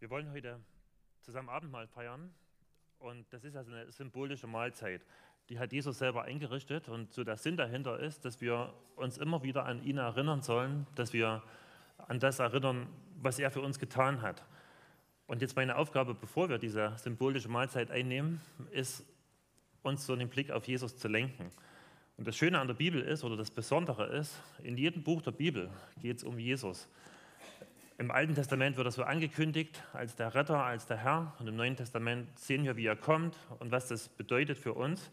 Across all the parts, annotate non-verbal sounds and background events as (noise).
Wir wollen heute zusammen Abendmahl feiern und das ist also eine symbolische Mahlzeit. Die hat Jesus selber eingerichtet und so der Sinn dahinter ist, dass wir uns immer wieder an ihn erinnern sollen, dass wir an das erinnern, was er für uns getan hat. Und jetzt meine Aufgabe, bevor wir diese symbolische Mahlzeit einnehmen, ist, uns so den Blick auf Jesus zu lenken. Und das Schöne an der Bibel ist, oder das Besondere ist, in jedem Buch der Bibel geht es um Jesus. Im Alten Testament wird er so angekündigt als der Retter, als der Herr. Und im Neuen Testament sehen wir, wie er kommt und was das bedeutet für uns.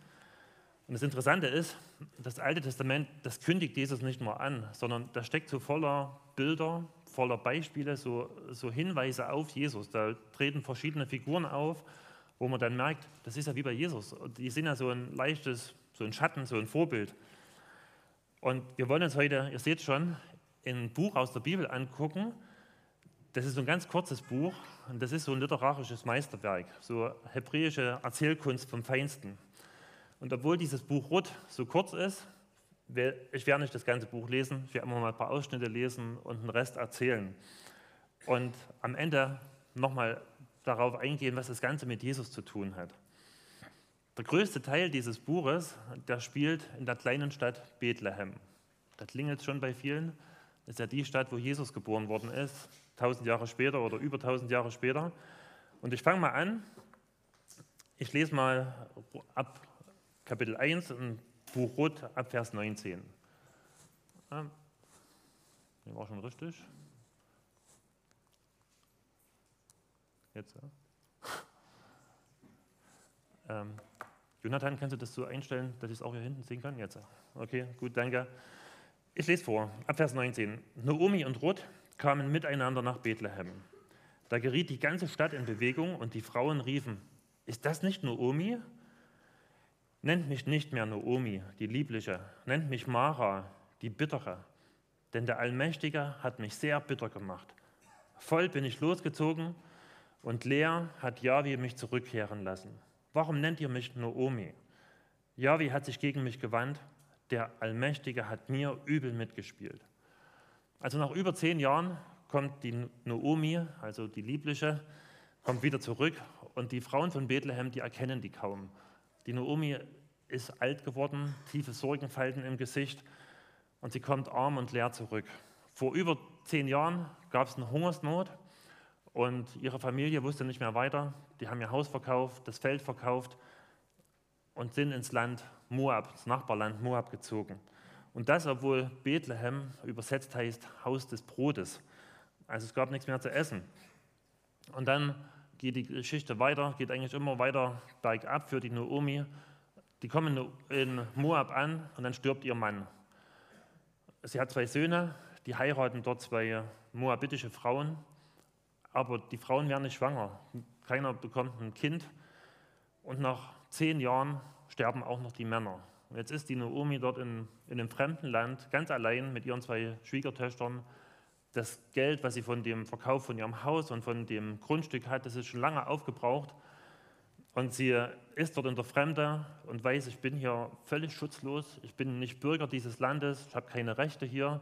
Und das Interessante ist, das Alte Testament, das kündigt Jesus nicht nur an, sondern da steckt so voller Bilder, voller Beispiele, so, so Hinweise auf Jesus. Da treten verschiedene Figuren auf, wo man dann merkt, das ist ja wie bei Jesus. Die sind ja so ein leichtes, so ein Schatten, so ein Vorbild. Und wir wollen uns heute, ihr seht schon, ein Buch aus der Bibel angucken, das ist so ein ganz kurzes Buch und das ist so ein literarisches Meisterwerk, so hebräische Erzählkunst vom Feinsten. Und obwohl dieses Buch Ruth so kurz ist, ich werde nicht das ganze Buch lesen, ich werde immer mal ein paar Ausschnitte lesen und den Rest erzählen. Und am Ende nochmal darauf eingehen, was das Ganze mit Jesus zu tun hat. Der größte Teil dieses Buches, der spielt in der kleinen Stadt Bethlehem. Da klingelt schon bei vielen. Das ist ja die Stadt, wo Jesus geboren worden ist. 1000 Jahre später oder über 1000 Jahre später. Und ich fange mal an. Ich lese mal ab Kapitel 1 im Buch Ruth ab Vers 19. Ja, war schon richtig. Jetzt. Ja. (laughs) Ähm, Jonathan, kannst du das so einstellen, dass ich es auch hier hinten sehen kann? Jetzt. Okay, gut, danke. Ich lese vor, ab Vers 19. Naomi und Ruth kamen miteinander nach Bethlehem. Da geriet die ganze Stadt in Bewegung und die Frauen riefen, ist das nicht Naomi? Nennt mich nicht mehr Naomi, die Liebliche, nennt mich Mara, die Bittere, denn der Allmächtige hat mich sehr bitter gemacht. Voll bin ich losgezogen und leer hat Yahweh mich zurückkehren lassen. Warum nennt ihr mich Naomi? Yahweh hat sich gegen mich gewandt, der Allmächtige hat mir übel mitgespielt. Also nach über zehn Jahren kommt die Naomi, also die Liebliche, kommt wieder zurück und die Frauen von Bethlehem, die erkennen die kaum. Die Naomi ist alt geworden, tiefe Sorgenfalten im Gesicht und sie kommt arm und leer zurück. Vor über zehn Jahren gab es eine Hungersnot und ihre Familie wusste nicht mehr weiter. Die haben ihr Haus verkauft, das Feld verkauft und sind ins Land Moab, das Nachbarland Moab gezogen. Und das, obwohl Bethlehem übersetzt heißt Haus des Brotes. Also es gab nichts mehr zu essen. Und dann geht die Geschichte weiter, geht eigentlich immer weiter bergab für die Naomi. Die kommen in Moab an und dann stirbt ihr Mann. Sie hat zwei Söhne, die heiraten dort zwei moabitische Frauen, aber die Frauen werden nicht schwanger. Keiner bekommt ein Kind und nach zehn Jahren sterben auch noch die Männer. Jetzt ist die Naomi dort in, in einem fremden Land, ganz allein mit ihren zwei Schwiegertöchtern. Das Geld, was sie von dem Verkauf von ihrem Haus und von dem Grundstück hat, das ist schon lange aufgebraucht. Und sie ist dort in der Fremde und weiß, ich bin hier völlig schutzlos, ich bin nicht Bürger dieses Landes, ich habe keine Rechte hier.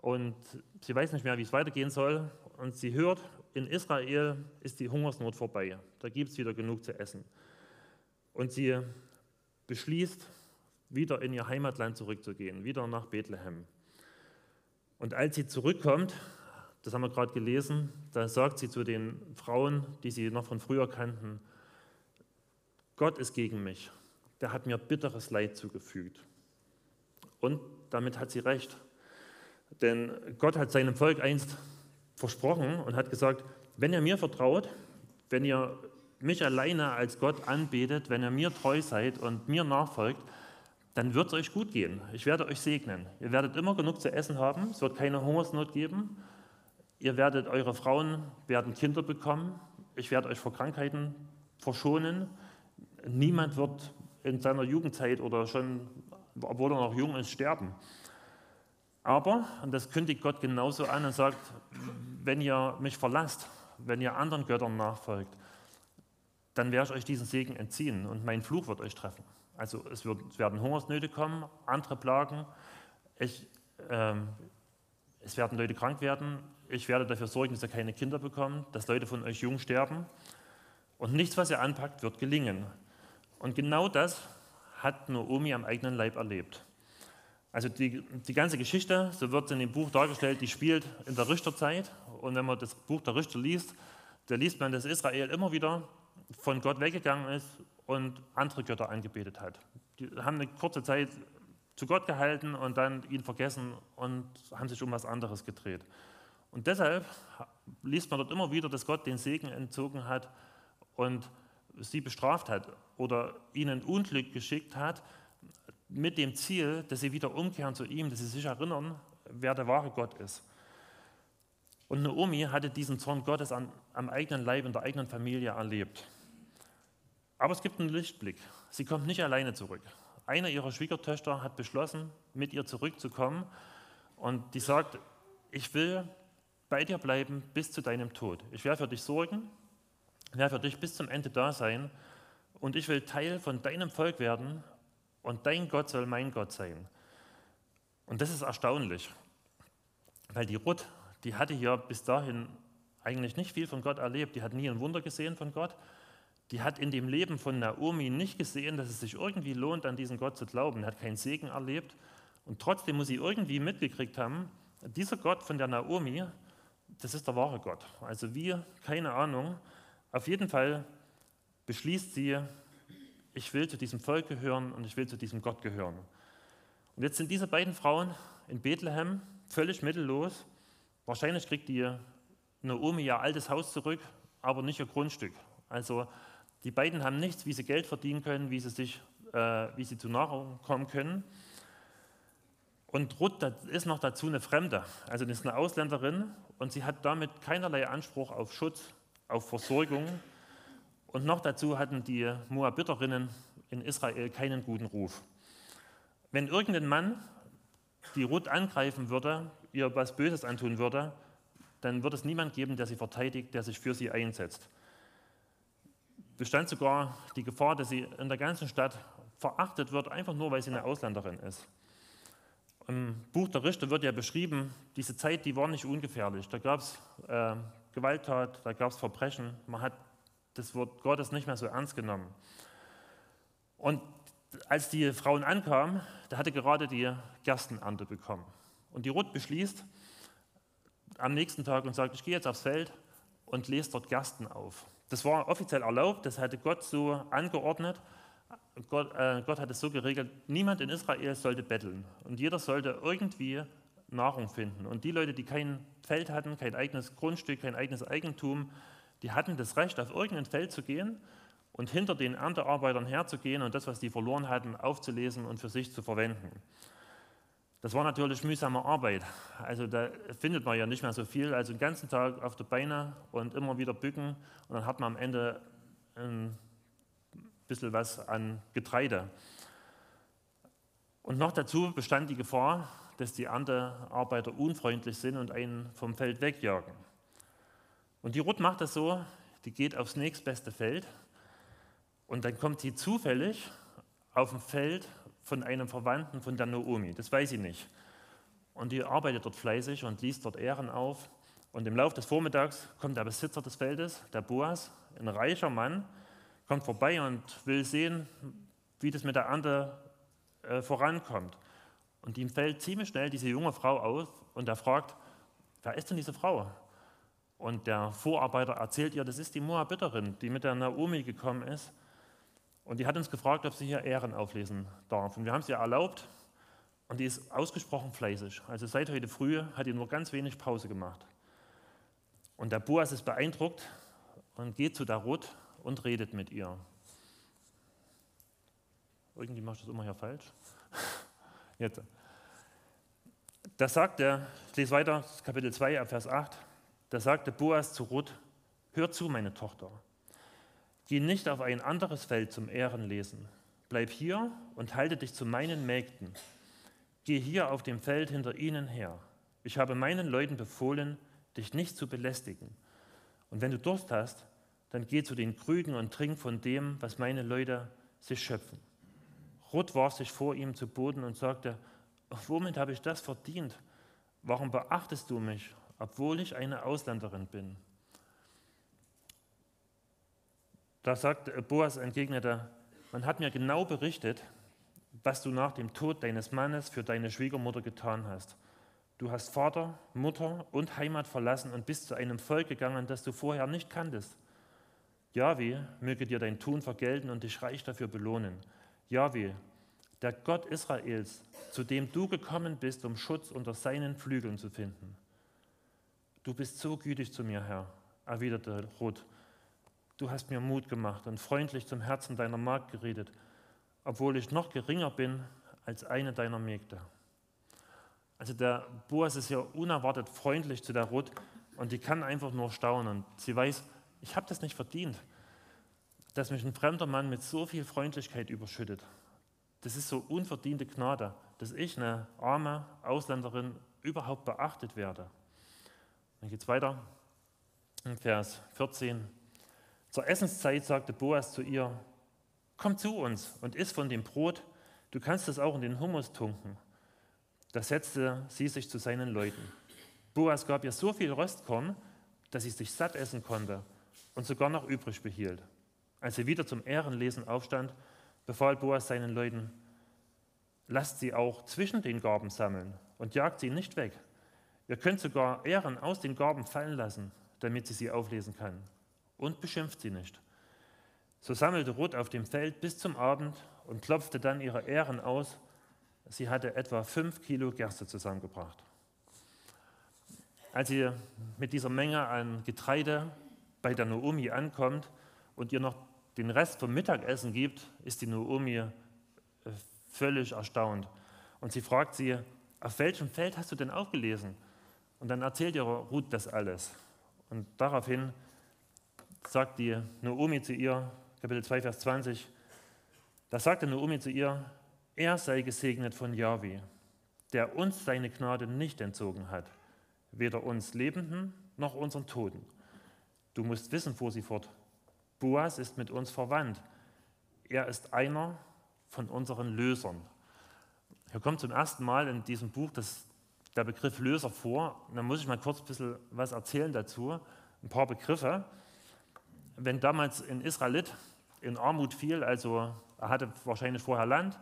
Und sie weiß nicht mehr, wie es weitergehen soll. Und sie hört, in Israel ist die Hungersnot vorbei. Da gibt es wieder genug zu essen. Und sie beschließt, wieder in ihr Heimatland zurückzugehen, wieder nach Bethlehem. Und als sie zurückkommt, das haben wir gerade gelesen, da sagt sie zu den Frauen, die sie noch von früher kannten, Gott ist gegen mich, der hat mir bitteres Leid zugefügt. Und damit hat sie recht. Denn Gott hat seinem Volk einst versprochen und hat gesagt, wenn ihr mir vertraut, wenn ihr mich alleine als Gott anbetet, wenn ihr mir treu seid und mir nachfolgt, dann wird es euch gut gehen. Ich werde euch segnen. Ihr werdet immer genug zu essen haben. Es wird keine Hungersnot geben. Ihr werdet, eure Frauen werden Kinder bekommen. Ich werde euch vor Krankheiten verschonen. Niemand wird in seiner Jugendzeit oder schon, obwohl er noch jung ist, sterben. Aber, und das kündigt Gott genauso an und sagt, wenn ihr mich verlasst, wenn ihr anderen Göttern nachfolgt, dann werde ich euch diesen Segen entziehen und mein Fluch wird euch treffen. Also es, wird, es werden Hungersnöte kommen, andere Plagen. Ich, ähm, es werden Leute krank werden. ich werde dafür sorgen, dass ihr keine Kinder bekommt, dass Leute von euch jung sterben. Und nichts, was ihr anpackt, wird gelingen. Und genau das hat Naomi am eigenen Leib erlebt. Also die, die ganze Geschichte, so wird es in dem Buch dargestellt, die spielt in der Richterzeit. Und wenn man das Buch der Richter liest, da liest man, dass Israel immer wieder von Gott weggegangen ist und andere Götter angebetet hat. Die haben eine kurze Zeit zu Gott gehalten und dann ihn vergessen und haben sich um was anderes gedreht. Und deshalb liest man dort immer wieder, dass Gott den Segen entzogen hat und sie bestraft hat oder ihnen Unglück geschickt hat, mit dem Ziel, dass sie wieder umkehren zu ihm, dass sie sich erinnern, wer der wahre Gott ist. Und Naomi hatte diesen Zorn Gottes an, am eigenen Leib in der eigenen Familie erlebt. Aber es gibt einen Lichtblick. Sie kommt nicht alleine zurück. Eine ihrer Schwiegertöchter hat beschlossen, mit ihr zurückzukommen und die sagt, ich will bei dir bleiben bis zu deinem Tod. Ich werde für dich sorgen, werde für dich bis zum Ende da sein und ich will Teil von deinem Volk werden und dein Gott soll mein Gott sein. Und das ist erstaunlich, weil die Ruth, die hatte ja bis dahin eigentlich nicht viel von Gott erlebt. Die hat nie ein Wunder gesehen von Gott. Die hat in dem Leben von Naomi nicht gesehen, dass es sich irgendwie lohnt, an diesen Gott zu glauben. Hat keinen Segen erlebt. Und trotzdem muss sie irgendwie mitgekriegt haben, dieser Gott von der Naomi, das ist der wahre Gott. Also wir, keine Ahnung. Auf jeden Fall beschließt sie, ich will zu diesem Volk gehören und ich will zu diesem Gott gehören. Und jetzt sind diese beiden Frauen in Bethlehem völlig mittellos. Wahrscheinlich kriegt die Naomi ihr altes Haus zurück, aber nicht ihr Grundstück. Also die beiden haben nichts, wie sie Geld verdienen können, wie sie, sich, äh, wie sie zu Nahrung kommen können. Und Ruth ist noch dazu eine Fremde, also das ist eine Ausländerin und sie hat damit keinerlei Anspruch auf Schutz, auf Versorgung. Und noch dazu hatten die Moabiterinnen in Israel keinen guten Ruf. Wenn irgendein Mann die Ruth angreifen würde, ihr was Böses antun würde, dann wird es niemand geben, der sie verteidigt, der sich für sie einsetzt. Bestand sogar die Gefahr, dass sie in der ganzen Stadt verachtet wird, einfach nur, weil sie eine Ausländerin ist. Im Buch der Richter wird ja beschrieben, diese Zeit, die war nicht ungefährlich. Da gab es äh, Gewalttat, da gab es Verbrechen. Man hat das Wort Gottes nicht mehr so ernst genommen. Und als die Frauen ankamen, da hatte gerade die Gerstenernte bekommen. Und die Ruth beschließt am nächsten Tag und sagt, ich gehe jetzt aufs Feld und lese dort Gersten auf. Das war offiziell erlaubt, das hatte Gott so angeordnet. Gott, äh, Gott hat es so geregelt, niemand in Israel sollte betteln und jeder sollte irgendwie Nahrung finden. Und die Leute, die kein Feld hatten, kein eigenes Grundstück, kein eigenes Eigentum, die hatten das Recht, auf irgendein Feld zu gehen und hinter den Erntearbeitern herzugehen und das, was die verloren hatten, aufzulesen und für sich zu verwenden. Das war natürlich mühsame Arbeit. Also da findet man ja nicht mehr so viel. Also den ganzen Tag auf die Beine und immer wieder bücken und dann hat man am Ende ein bisschen was an Getreide. Und noch dazu bestand die Gefahr, dass die Erntearbeiter unfreundlich sind und einen vom Feld wegjagen. Und die Ruth macht das so, die geht aufs nächstbeste Feld und dann kommt sie zufällig auf ein Feld von einem Verwandten von der Naomi. Das weiß sie nicht. Und die arbeitet dort fleißig und liest dort Ehren auf. Und im Laufe des Vormittags kommt der Besitzer des Feldes, der Boas, ein reicher Mann, kommt vorbei und will sehen, wie das mit der Ernte äh, vorankommt. Und ihm fällt ziemlich schnell diese junge Frau auf und er fragt, wer ist denn diese Frau? Und der Vorarbeiter erzählt ihr, das ist die Moabiterin, die mit der Naomi gekommen ist. Und die hat uns gefragt, ob sie hier Ehren auflesen darf. Und wir haben es ihr erlaubt. Und die ist ausgesprochen fleißig. Also seit heute früh hat die nur ganz wenig Pause gemacht. Und der Boas ist beeindruckt und geht zu der Ruth und redet mit ihr. Irgendwie mache ich das immer hier falsch. (laughs) Jetzt. Da sagt er, ich lese weiter, Kapitel 2, Vers 8. Da sagte Boas zu Ruth: Hör zu, meine Tochter. Geh nicht auf ein anderes Feld zum Ehrenlesen. Bleib hier und halte dich zu meinen Mägden. Geh hier auf dem Feld hinter ihnen her. Ich habe meinen Leuten befohlen, dich nicht zu belästigen. Und wenn du Durst hast, dann geh zu den Krügen und trink von dem, was meine Leute sich schöpfen. Ruth warf sich vor ihm zu Boden und sagte, womit habe ich das verdient? Warum beachtest du mich obwohl ich eine Ausländerin bin. Da sagt Boas entgegnete, man hat mir genau berichtet, was du nach dem Tod deines Mannes für deine Schwiegermutter getan hast. Du hast Vater, Mutter und Heimat verlassen und bist zu einem Volk gegangen, das du vorher nicht kanntest. Jahwe möge dir dein Tun vergelten und dich reich dafür belohnen. Jahwe, der Gott Israels, zu dem du gekommen bist, um Schutz unter seinen Flügeln zu finden. Du bist so gütig zu mir, Herr, erwiderte Ruth. Du hast mir Mut gemacht und freundlich zum Herzen deiner Magd geredet, obwohl ich noch geringer bin als eine deiner Mägde. Also der Boas ist ja unerwartet freundlich zu der Ruth und die kann einfach nur staunen. Sie weiß, ich habe das nicht verdient, dass mich ein fremder Mann mit so viel Freundlichkeit überschüttet. Das ist so unverdiente Gnade, dass ich, eine arme Ausländerin, überhaupt beachtet werde. Dann geht es weiter. In Vers 14. Zur Essenszeit sagte Boas zu ihr, komm zu uns und iss von dem Brot, du kannst es auch in den Hummus tunken. Da setzte sie sich zu seinen Leuten. Boas gab ihr so viel Röstkorn, dass sie sich satt essen konnte und sogar noch übrig behielt. Als sie wieder zum Ehrenlesen aufstand, befahl Boas seinen Leuten, lasst sie auch zwischen den Garben sammeln und jagt sie nicht weg. Ihr könnt sogar Ehren aus den Garben fallen lassen, damit sie sie auflesen kann. Und beschimpft sie nicht. So sammelte Ruth auf dem Feld bis zum Abend und klopfte dann ihre Ehren aus. Sie hatte etwa fünf Kilo Gerste zusammengebracht. Als sie mit dieser Menge an Getreide bei der Naomi ankommt und ihr noch den Rest vom Mittagessen gibt, ist die Naomi äh, völlig erstaunt. Und sie fragt sie, auf welchem Feld hast du denn aufgelesen? Und dann erzählt ihr Ruth das alles. Und daraufhin sagt die Naomi zu ihr, Kapitel 2, Vers 20, da sagte Naomi zu ihr, er sei gesegnet von Yahweh, der uns seine Gnade nicht entzogen hat, weder uns Lebenden noch unseren Toten. Du musst wissen, fuhr sie fort, Boas ist mit uns verwandt. Er ist einer von unseren Lösern. Hier kommt zum ersten Mal in diesem Buch das, der Begriff Löser vor. Da muss ich mal kurz ein bisschen was erzählen dazu. Ein paar Begriffe. Wenn damals ein Israelit in Armut fiel, also er hatte wahrscheinlich vorher Land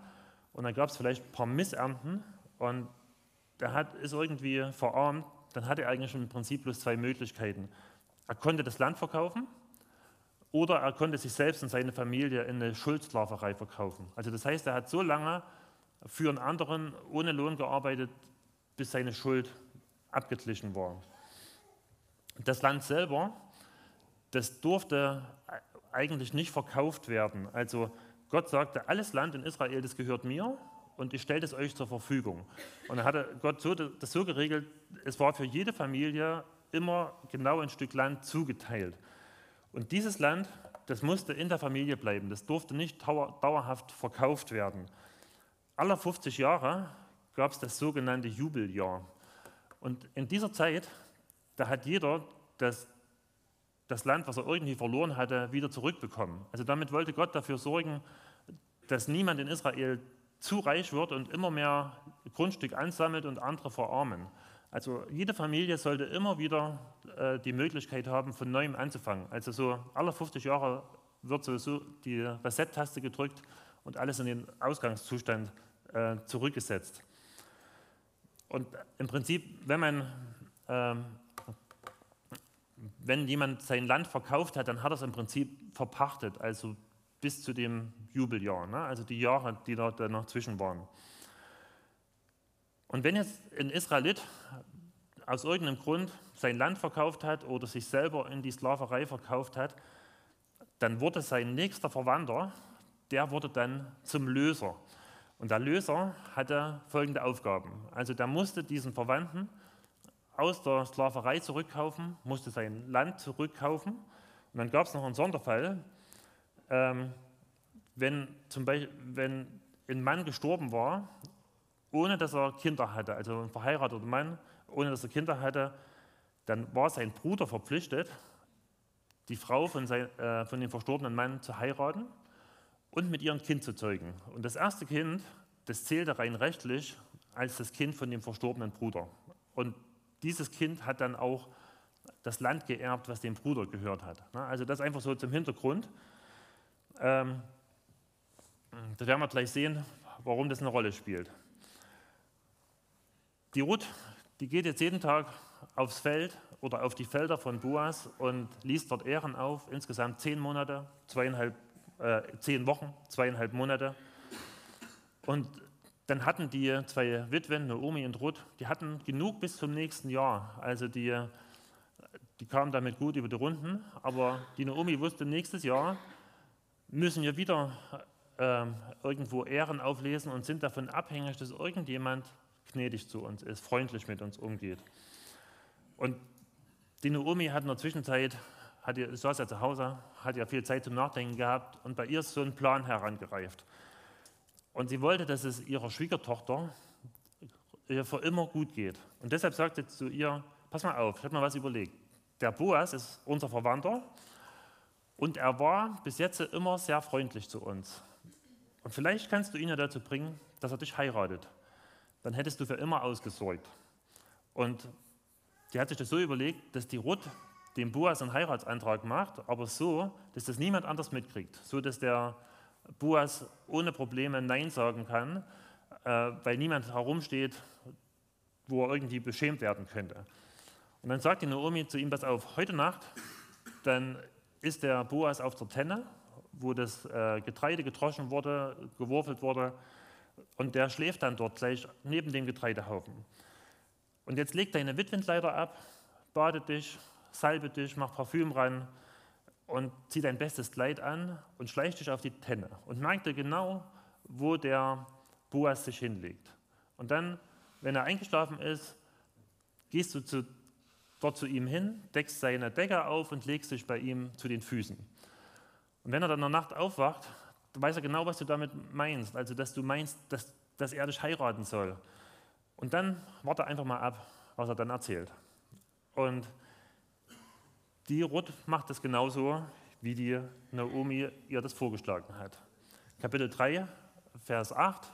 und dann gab es vielleicht ein paar Missernten und der hat, ist irgendwie verarmt, dann hatte er eigentlich im Prinzip bloß zwei Möglichkeiten. Er konnte das Land verkaufen oder er konnte sich selbst und seine Familie in eine Schuldsklaverei verkaufen. Also das heißt, er hat so lange für einen anderen ohne Lohn gearbeitet, bis seine Schuld abgeglichen war. Das Land selber, das durfte eigentlich nicht verkauft werden. Also Gott sagte, alles Land in Israel, das gehört mir und ich stelle es euch zur Verfügung. Und dann hatte Gott so, das so geregelt, es war für jede Familie immer genau ein Stück Land zugeteilt. Und dieses Land, das musste in der Familie bleiben, das durfte nicht dauerhaft verkauft werden. Alle 50 Jahre gab es das sogenannte Jubeljahr. Und in dieser Zeit, da hat jeder das, das Land, was er irgendwie verloren hatte, wieder zurückbekommen. Also damit wollte Gott dafür sorgen, dass niemand in Israel zu reich wird und immer mehr Grundstück ansammelt und andere verarmen. Also jede Familie sollte immer wieder äh, die Möglichkeit haben, von neuem anzufangen. Also so alle 50 Jahre wird sowieso die Reset-Taste gedrückt und alles in den Ausgangszustand äh, zurückgesetzt. Und im Prinzip, wenn man ähm, wenn jemand sein Land verkauft hat, dann hat er es im Prinzip verpachtet, also bis zu dem Jubeljahr, ne? also die Jahre, die da noch zwischen waren. Und wenn jetzt ein Israelit aus irgendeinem Grund sein Land verkauft hat oder sich selber in die Sklaverei verkauft hat, dann wurde sein nächster Verwandter, der wurde dann zum Löser. Und der Löser hatte folgende Aufgaben. Also der musste diesen Verwandten aus der Sklaverei zurückkaufen, musste sein Land zurückkaufen. Und dann gab es noch einen Sonderfall, ähm, wenn zum Beispiel wenn ein Mann gestorben war ohne dass er Kinder hatte, also ein verheirateter Mann, ohne dass er Kinder hatte, dann war sein Bruder verpflichtet, die Frau von, sein, äh, von dem verstorbenen Mann zu heiraten und mit ihrem Kind zu zeugen. Und das erste Kind, das zählte rein rechtlich als das Kind von dem verstorbenen Bruder. Und dieses Kind hat dann auch das Land geerbt, was dem Bruder gehört hat. Also das einfach so zum Hintergrund. Ähm, da werden wir gleich sehen, warum das eine Rolle spielt. Die Ruth, die geht jetzt jeden Tag aufs Feld oder auf die Felder von Boas und liest dort Ehren auf, insgesamt zehn Monate, zweieinhalb, äh, zehn Wochen, zweieinhalb Monate. Und dann hatten die zwei Witwen, Naomi und Ruth, die hatten genug bis zum nächsten Jahr. Also die, die kamen damit gut über die Runden, aber die Naomi wusste, nächstes Jahr müssen wir wieder äh, irgendwo Ehren auflesen und sind davon abhängig, dass irgendjemand gnädig zu uns ist, freundlich mit uns umgeht. Und die Naomi hat in der Zwischenzeit, hat ihr, saß ja zu Hause, hat ja viel Zeit zum Nachdenken gehabt und bei ihr ist so ein Plan herangereift. Und sie wollte, dass es ihrer Schwiegertochter ihr für immer gut geht. Und deshalb sagte sie zu ihr, pass mal auf, ich habe mir was überlegt. Der Boas ist unser Verwandter und er war bis jetzt immer sehr freundlich zu uns. Und vielleicht kannst du ihn ja dazu bringen, dass er dich heiratet. Dann hättest du für immer ausgesorgt. Und die hat sich das so überlegt, dass die Ruth dem Boas einen Heiratsantrag macht, aber so, dass das niemand anders mitkriegt. So, dass der Boas ohne Probleme Nein sagen kann, äh, weil niemand herumsteht, wo er irgendwie beschämt werden könnte. Und dann sagt die Naomi zu ihm, pass auf, heute Nacht, dann ist der Boas auf der Tenne, wo das äh, Getreide getroschen wurde, gewurfelt wurde, und der schläft dann dort gleich neben dem Getreidehaufen. Und jetzt leg deine Witwenkleider ab, bade dich, salbe dich, mach Parfüm ran, und zieh dein bestes Kleid an und schleich dich auf die Tenne und merk dir genau, wo der Boas sich hinlegt. Und dann, wenn er eingeschlafen ist, gehst du zu, dort zu ihm hin, deckst seine Decke auf und legst dich bei ihm zu den Füßen. Und wenn er dann in der Nacht aufwacht, weiß er genau, was du damit meinst. Also, dass du meinst, dass, dass er dich heiraten soll. Und dann warte einfach mal ab, was er dann erzählt. Und die Ruth macht es genauso, wie die Naomi ihr das vorgeschlagen hat. Kapitel 3, Vers 8.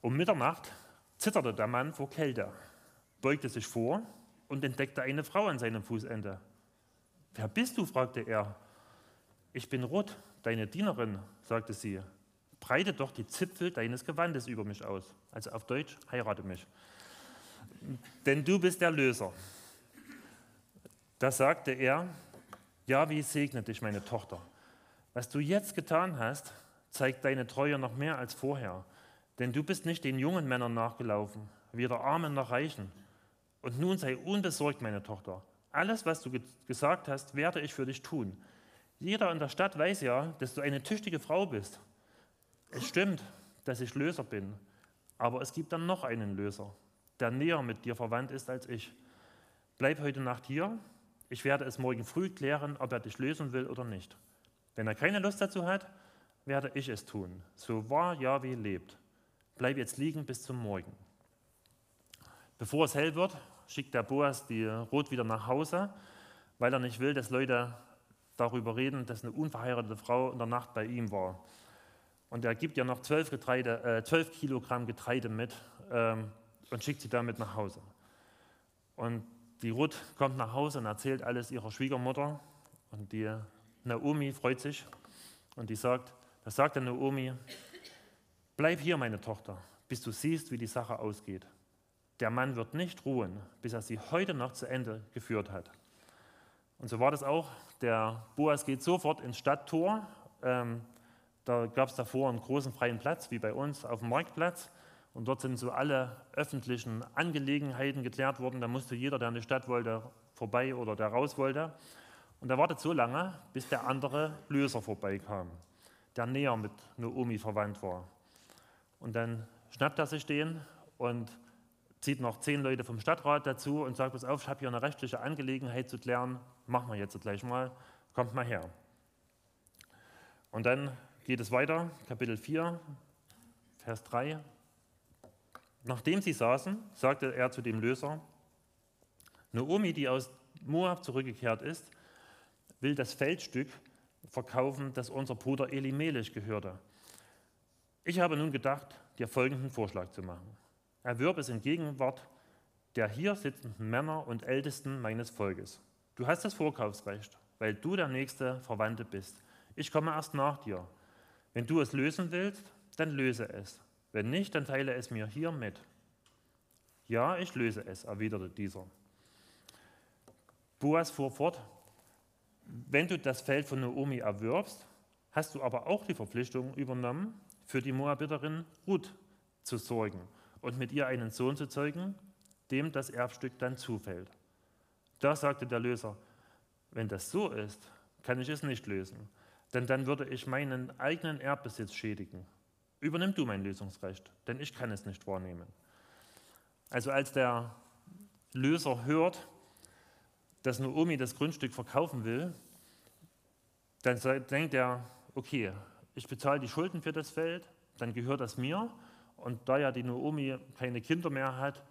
Um Mitternacht zitterte der Mann vor Kälte, beugte sich vor und entdeckte eine Frau an seinem Fußende. Wer bist du? fragte er. Ich bin Ruth, deine Dienerin, sagte sie. Breite doch die Zipfel deines Gewandes über mich aus. Also auf Deutsch, heirate mich. Denn du bist der Löser. Da sagte er, ja, wie segne dich, meine Tochter. Was du jetzt getan hast, zeigt deine Treue noch mehr als vorher. Denn du bist nicht den jungen Männern nachgelaufen, weder Armen noch Reichen. Und nun sei unbesorgt, meine Tochter. Alles, was du ge gesagt hast, werde ich für dich tun. Jeder in der Stadt weiß ja, dass du eine tüchtige Frau bist. Es stimmt, dass ich Löser bin, aber es gibt dann noch einen Löser, der näher mit dir verwandt ist als ich. Bleib heute Nacht hier ich werde es morgen früh klären, ob er dich lösen will oder nicht. Wenn er keine Lust dazu hat, werde ich es tun. So wahr Yahweh lebt. Bleib jetzt liegen bis zum Morgen. Bevor es hell wird, schickt der Boas die Rot wieder nach Hause, weil er nicht will, dass Leute darüber reden, dass eine unverheiratete Frau in der Nacht bei ihm war. Und er gibt ja noch zwölf, Getreide, äh, 12 Kilogramm Getreide mit ähm, und schickt sie damit nach Hause. Und die Ruth kommt nach Hause und erzählt alles ihrer Schwiegermutter. Und die Naomi freut sich und die sagt, da sagt der Naomi, bleib hier, meine Tochter, bis du siehst, wie die Sache ausgeht. Der Mann wird nicht ruhen, bis er sie heute noch zu Ende geführt hat. Und so war das auch. Der Boas geht sofort ins Stadttor. Ähm, da gab es davor einen großen freien Platz, wie bei uns auf dem Marktplatz. Und dort sind so alle öffentlichen Angelegenheiten geklärt worden. Da musste jeder, der in die Stadt wollte, vorbei oder der raus wollte. Und er wartet so lange, bis der andere Löser vorbeikam, der näher mit Naomi verwandt war. Und dann schnappt er sich den und zieht noch zehn Leute vom Stadtrat dazu und sagt, pass auf, ich habe hier eine rechtliche Angelegenheit zu klären, machen wir jetzt gleich mal, kommt mal her. Und dann geht es weiter, Kapitel 4, Vers 3. Nachdem sie saßen, sagte er zu dem Löser, Naomi, die aus Moab zurückgekehrt ist, will das Feldstück verkaufen, das unser Bruder Elimelech gehörte. Ich habe nun gedacht, dir folgenden Vorschlag zu machen. Erwirb es in Gegenwart der hier sitzenden Männer und Ältesten meines Volkes. Du hast das Vorkaufsrecht, weil du der nächste Verwandte bist. Ich komme erst nach dir. Wenn du es lösen willst, dann löse es. Wenn nicht, dann teile es mir hier mit. Ja, ich löse es, erwiderte dieser. Boas fuhr fort, wenn du das Feld von Naomi erwirbst, hast du aber auch die Verpflichtung übernommen, für die Moabiterin Ruth zu sorgen und mit ihr einen Sohn zu zeugen, dem das Erbstück dann zufällt. Da sagte der Löser, wenn das so ist, kann ich es nicht lösen, denn dann würde ich meinen eigenen Erbbesitz schädigen. Übernimm du mein Lösungsrecht, denn ich kann es nicht wahrnehmen. Also als der Löser hört, dass Naomi das Grundstück verkaufen will, dann denkt er, okay, ich bezahle die Schulden für das Feld, dann gehört das mir und da ja die Naomi keine Kinder mehr hat,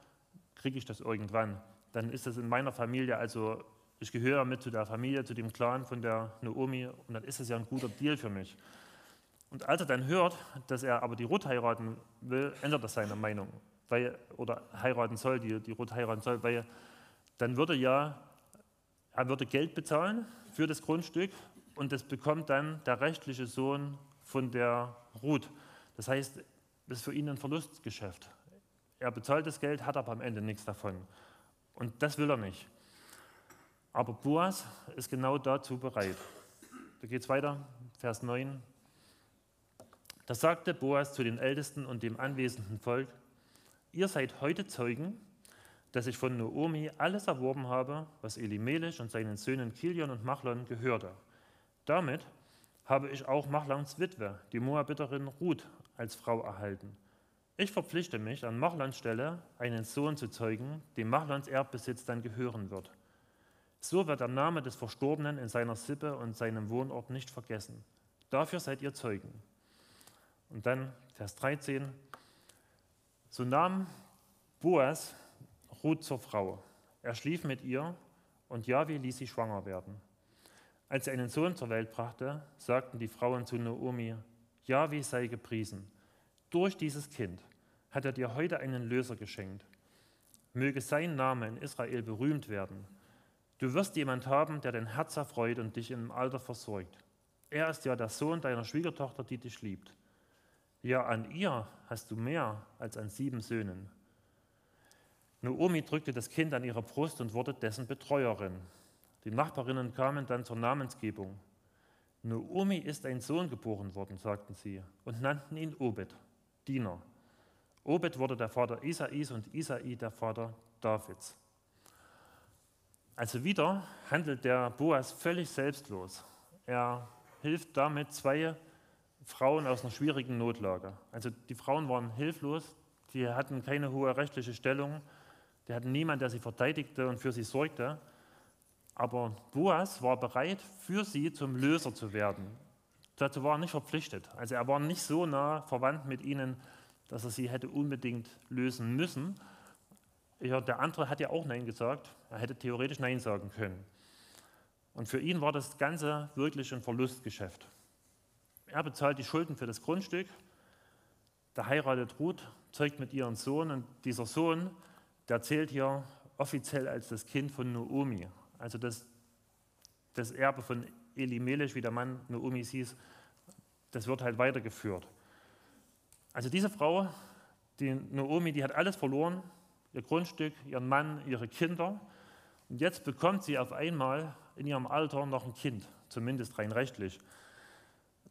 kriege ich das irgendwann. Dann ist das in meiner Familie, also ich gehöre mit zu der Familie, zu dem Clan von der Naomi und dann ist es ja ein guter Deal für mich. Und als er dann hört, dass er aber die Ruth heiraten will, ändert er seine Meinung. Weil, oder heiraten soll, die, die Ruth heiraten soll, weil dann würde ja, er würde Geld bezahlen für das Grundstück und das bekommt dann der rechtliche Sohn von der Ruth. Das heißt, das ist für ihn ein Verlustgeschäft. Er bezahlt das Geld, hat aber am Ende nichts davon. Und das will er nicht. Aber Boas ist genau dazu bereit. Da geht es weiter, Vers 9. Da sagte Boas zu den Ältesten und dem anwesenden Volk, ihr seid heute Zeugen, dass ich von Naomi alles erworben habe, was Elimelech und seinen Söhnen Kilion und Machlon gehörte. Damit habe ich auch Machlons Witwe, die Moabiterin Ruth, als Frau erhalten. Ich verpflichte mich, an Machlons Stelle einen Sohn zu zeugen, dem Machlons Erbbesitz dann gehören wird. So wird der Name des Verstorbenen in seiner Sippe und seinem Wohnort nicht vergessen. Dafür seid ihr Zeugen. Und dann Vers 13. So nahm Boas Ruth zur Frau. Er schlief mit ihr und Jahwe ließ sie schwanger werden. Als er einen Sohn zur Welt brachte, sagten die Frauen zu Naomi, Jahwe sei gepriesen. Durch dieses Kind hat er dir heute einen Löser geschenkt. Möge sein Name in Israel berühmt werden. Du wirst jemand haben, der dein Herz erfreut und dich im Alter versorgt. Er ist ja der Sohn deiner Schwiegertochter, die dich liebt. Ja, an ihr hast du mehr als an sieben Söhnen. Naomi drückte das Kind an ihre Brust und wurde dessen Betreuerin. Die Nachbarinnen kamen dann zur Namensgebung. Naomi ist ein Sohn geboren worden, sagten sie, und nannten ihn Obed, Diener. Obed wurde der Vater Isais und Isai der Vater Davids. Also wieder handelt der Boas völlig selbstlos. Er hilft damit zwei Frauen aus einer schwierigen Notlage. Also die Frauen waren hilflos, die hatten keine hohe rechtliche Stellung, die hatten niemanden, der sie verteidigte und für sie sorgte. Aber Boas war bereit, für sie zum Löser zu werden. Dazu war er nicht verpflichtet. Also er war nicht so nah verwandt mit ihnen, dass er sie hätte unbedingt lösen müssen. Ja, der andere hat ja auch Nein gesagt. Er hätte theoretisch Nein sagen können. Und für ihn war das Ganze wirklich ein Verlustgeschäft. Er bezahlt die Schulden für das Grundstück, der heiratet Ruth, zeugt mit ihrem Sohn und dieser Sohn, der zählt hier offiziell als das Kind von Naomi. Also das, das Erbe von Elimelech, wie der Mann Naomi hieß, das wird halt weitergeführt. Also diese Frau, die Naomi, die hat alles verloren, ihr Grundstück, ihren Mann, ihre Kinder. Und jetzt bekommt sie auf einmal in ihrem Alter noch ein Kind, zumindest rein rechtlich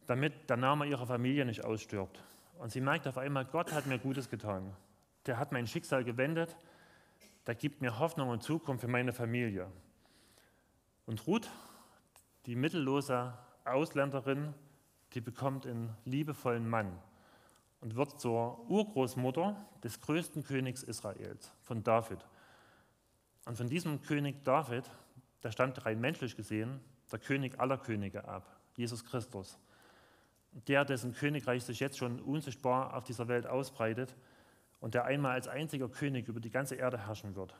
damit der Name ihrer Familie nicht ausstirbt. Und sie merkt auf einmal, Gott hat mir Gutes getan. Der hat mein Schicksal gewendet. Der gibt mir Hoffnung und Zukunft für meine Familie. Und Ruth, die mittellose Ausländerin, die bekommt einen liebevollen Mann und wird zur Urgroßmutter des größten Königs Israels, von David. Und von diesem König David, der stammt rein menschlich gesehen, der König aller Könige ab, Jesus Christus der, dessen Königreich sich jetzt schon unsichtbar auf dieser Welt ausbreitet und der einmal als einziger König über die ganze Erde herrschen wird.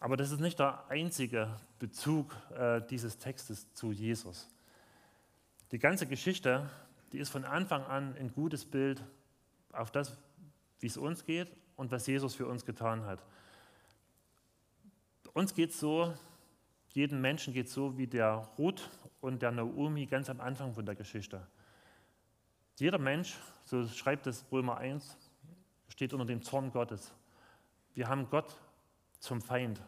Aber das ist nicht der einzige Bezug äh, dieses Textes zu Jesus. Die ganze Geschichte, die ist von Anfang an ein gutes Bild auf das, wie es uns geht und was Jesus für uns getan hat. Uns geht es so, jedem Menschen geht es so wie der Ruth und der Naomi ganz am Anfang von der Geschichte. Jeder Mensch, so schreibt es Römer 1, steht unter dem Zorn Gottes. Wir haben Gott zum Feind,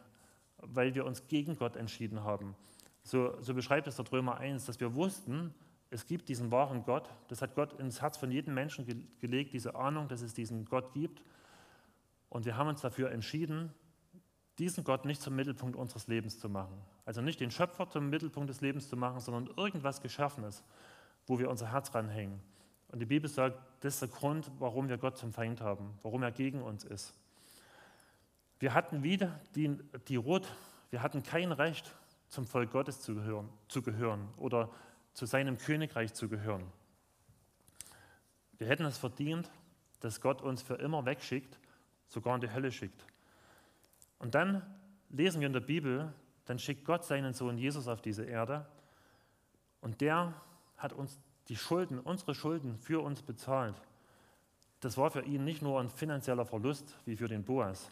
weil wir uns gegen Gott entschieden haben. So, so beschreibt es der Römer 1, dass wir wussten, es gibt diesen wahren Gott. Das hat Gott ins Herz von jedem Menschen gelegt, diese Ahnung, dass es diesen Gott gibt. Und wir haben uns dafür entschieden, diesen Gott nicht zum Mittelpunkt unseres Lebens zu machen. Also nicht den Schöpfer zum Mittelpunkt des Lebens zu machen, sondern irgendwas Geschaffenes, wo wir unser Herz ranhängen. Und die Bibel sagt, das ist der Grund, warum wir Gott zum Feind haben, warum er gegen uns ist. Wir hatten wieder die, die Rot, wir hatten kein Recht, zum Volk Gottes zu gehören, zu gehören oder zu seinem Königreich zu gehören. Wir hätten es verdient, dass Gott uns für immer wegschickt, sogar in die Hölle schickt. Und dann lesen wir in der Bibel, dann schickt Gott seinen Sohn Jesus auf diese Erde und der hat uns die Schulden, unsere Schulden für uns bezahlt. Das war für ihn nicht nur ein finanzieller Verlust wie für den Boas.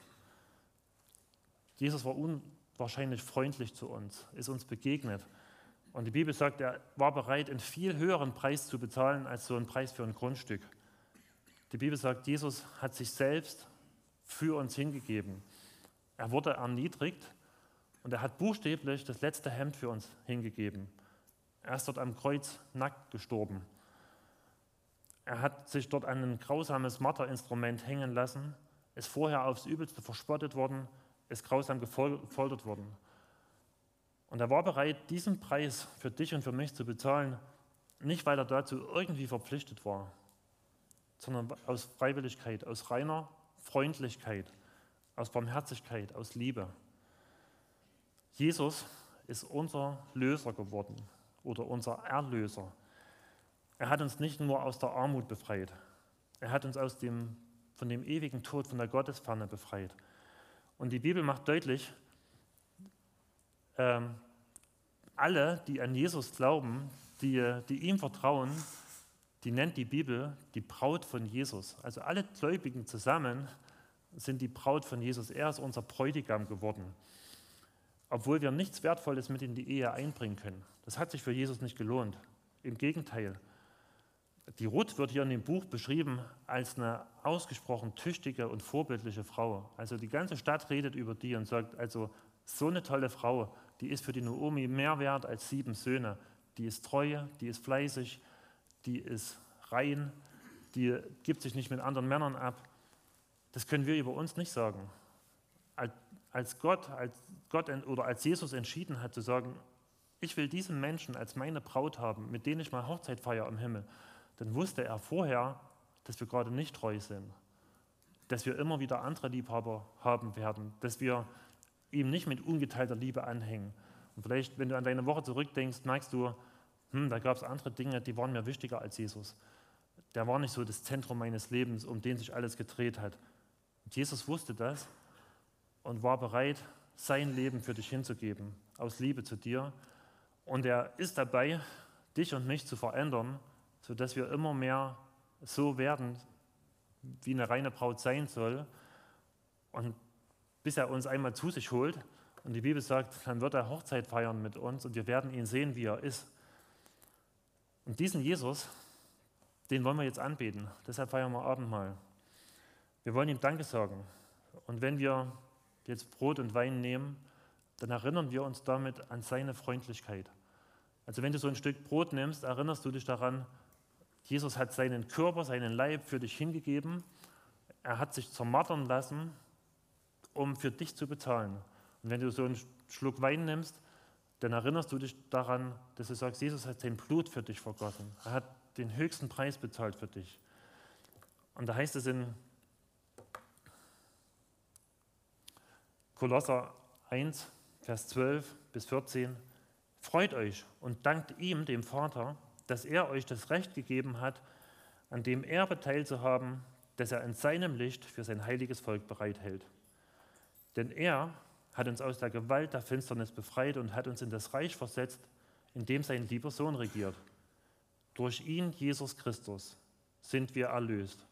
Jesus war unwahrscheinlich freundlich zu uns, ist uns begegnet. Und die Bibel sagt, er war bereit, einen viel höheren Preis zu bezahlen als so ein Preis für ein Grundstück. Die Bibel sagt, Jesus hat sich selbst für uns hingegeben. Er wurde erniedrigt und er hat buchstäblich das letzte Hemd für uns hingegeben. Er ist dort am Kreuz nackt gestorben. Er hat sich dort an ein grausames Marterinstrument hängen lassen, ist vorher aufs Übelste verspottet worden, ist grausam gefoltert worden. Und er war bereit, diesen Preis für dich und für mich zu bezahlen, nicht weil er dazu irgendwie verpflichtet war, sondern aus Freiwilligkeit, aus reiner Freundlichkeit aus Barmherzigkeit, aus Liebe. Jesus ist unser Löser geworden oder unser Erlöser. Er hat uns nicht nur aus der Armut befreit, er hat uns aus dem, von dem ewigen Tod, von der Gottesferne befreit. Und die Bibel macht deutlich, ähm, alle, die an Jesus glauben, die, die ihm vertrauen, die nennt die Bibel die Braut von Jesus. Also alle Gläubigen zusammen sind die Braut von Jesus. Er ist unser Bräutigam geworden. Obwohl wir nichts Wertvolles mit in die Ehe einbringen können. Das hat sich für Jesus nicht gelohnt. Im Gegenteil. Die Ruth wird hier in dem Buch beschrieben als eine ausgesprochen tüchtige und vorbildliche Frau. Also die ganze Stadt redet über die und sagt, also so eine tolle Frau, die ist für die Naomi mehr wert als sieben Söhne. Die ist treu, die ist fleißig, die ist rein, die gibt sich nicht mit anderen Männern ab. Das können wir über uns nicht sagen. Als Gott, als Gott oder als Jesus entschieden hat zu sagen, ich will diesen Menschen als meine Braut haben, mit denen ich mal Hochzeit feiere im Himmel, dann wusste er vorher, dass wir gerade nicht treu sind, dass wir immer wieder andere Liebhaber haben werden, dass wir ihm nicht mit ungeteilter Liebe anhängen. Und vielleicht, wenn du an deine Woche zurückdenkst, merkst du, hm, da gab es andere Dinge, die waren mir wichtiger als Jesus. Der war nicht so das Zentrum meines Lebens, um den sich alles gedreht hat. Jesus wusste das und war bereit, sein Leben für dich hinzugeben, aus Liebe zu dir. Und er ist dabei, dich und mich zu verändern, sodass wir immer mehr so werden, wie eine reine Braut sein soll. Und bis er uns einmal zu sich holt, und die Bibel sagt, dann wird er Hochzeit feiern mit uns und wir werden ihn sehen, wie er ist. Und diesen Jesus, den wollen wir jetzt anbeten. Deshalb feiern wir Abendmahl. Wir wollen ihm Danke sagen. Und wenn wir jetzt Brot und Wein nehmen, dann erinnern wir uns damit an seine Freundlichkeit. Also wenn du so ein Stück Brot nimmst, erinnerst du dich daran, Jesus hat seinen Körper, seinen Leib für dich hingegeben. Er hat sich zermartern lassen, um für dich zu bezahlen. Und wenn du so einen Schluck Wein nimmst, dann erinnerst du dich daran, dass du sagst, Jesus hat sein Blut für dich vergossen. Er hat den höchsten Preis bezahlt für dich. Und da heißt es in Kolosser 1, Vers 12 bis 14. Freut euch und dankt ihm, dem Vater, dass er euch das Recht gegeben hat, an dem Erbe teilzuhaben, das er in seinem Licht für sein heiliges Volk bereithält. Denn er hat uns aus der Gewalt der Finsternis befreit und hat uns in das Reich versetzt, in dem sein lieber Sohn regiert. Durch ihn, Jesus Christus, sind wir erlöst.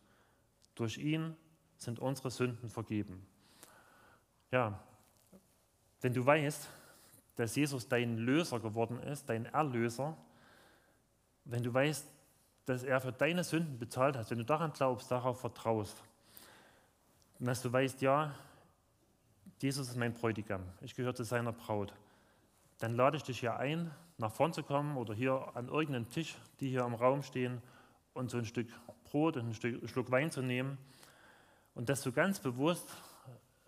Durch ihn sind unsere Sünden vergeben. Ja, wenn du weißt, dass Jesus dein Löser geworden ist, dein Erlöser, wenn du weißt, dass er für deine Sünden bezahlt hat, wenn du daran glaubst, darauf vertraust, und dass du weißt, ja, Jesus ist mein Bräutigam, ich gehöre zu seiner Braut, dann lade ich dich hier ein, nach vorn zu kommen oder hier an irgendeinen Tisch, die hier im Raum stehen, und so ein Stück Brot und ein Stück, Schluck Wein zu nehmen. Und das so ganz bewusst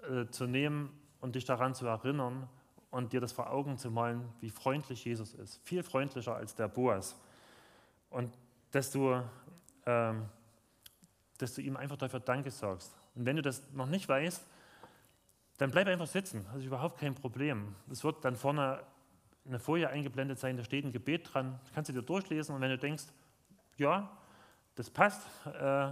äh, zu nehmen und dich daran zu erinnern und dir das vor Augen zu malen, wie freundlich Jesus ist. Viel freundlicher als der Boas. Und dass du, ähm, dass du ihm einfach dafür Danke sagst. Und wenn du das noch nicht weißt, dann bleib einfach sitzen. Das ist überhaupt kein Problem. Es wird dann vorne eine Folie eingeblendet sein, da steht ein Gebet dran. Kannst du dir durchlesen und wenn du denkst, ja, das passt, äh,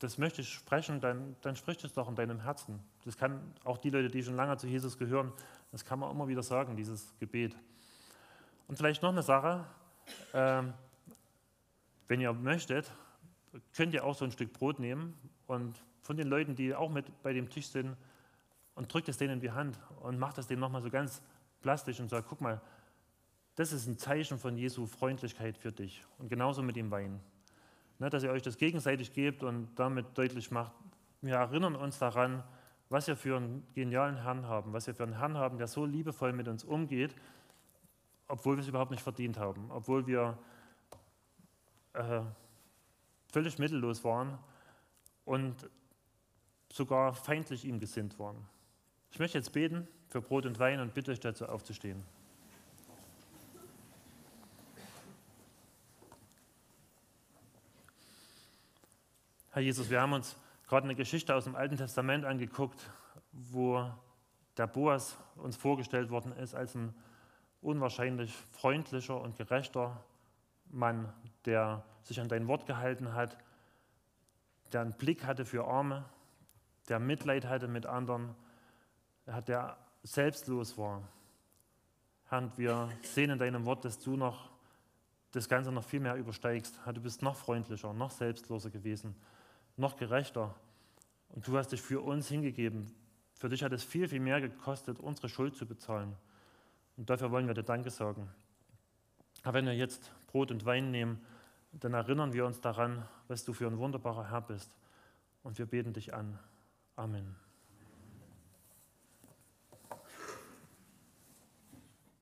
das möchte ich sprechen, dann, dann sprich das doch in deinem Herzen. Das kann auch die Leute, die schon lange zu Jesus gehören, das kann man immer wieder sagen, dieses Gebet. Und vielleicht noch eine Sache, äh, wenn ihr möchtet, könnt ihr auch so ein Stück Brot nehmen und von den Leuten, die auch mit bei dem Tisch sind, und drückt es denen in die Hand und macht es denen nochmal so ganz plastisch und sagt, guck mal, das ist ein Zeichen von Jesu Freundlichkeit für dich. Und genauso mit dem Wein. Ne, dass ihr euch das gegenseitig gebt und damit deutlich macht, wir erinnern uns daran, was wir für einen genialen Herrn haben, was wir für einen Herrn haben, der so liebevoll mit uns umgeht, obwohl wir es überhaupt nicht verdient haben, obwohl wir äh, völlig mittellos waren und sogar feindlich ihm gesinnt waren. Ich möchte jetzt beten für Brot und Wein und bitte euch dazu aufzustehen. Herr Jesus, wir haben uns gerade eine Geschichte aus dem Alten Testament angeguckt, wo der Boas uns vorgestellt worden ist als ein unwahrscheinlich freundlicher und gerechter Mann, der sich an dein Wort gehalten hat, der einen Blick hatte für Arme, der Mitleid hatte mit anderen, der selbstlos war. Herr, wir sehen in deinem Wort, dass du noch das Ganze noch viel mehr übersteigst. Du bist noch freundlicher, noch selbstloser gewesen noch gerechter. Und du hast dich für uns hingegeben. Für dich hat es viel, viel mehr gekostet, unsere Schuld zu bezahlen. Und dafür wollen wir dir Danke sagen. Aber wenn wir jetzt Brot und Wein nehmen, dann erinnern wir uns daran, was du für ein wunderbarer Herr bist. Und wir beten dich an. Amen.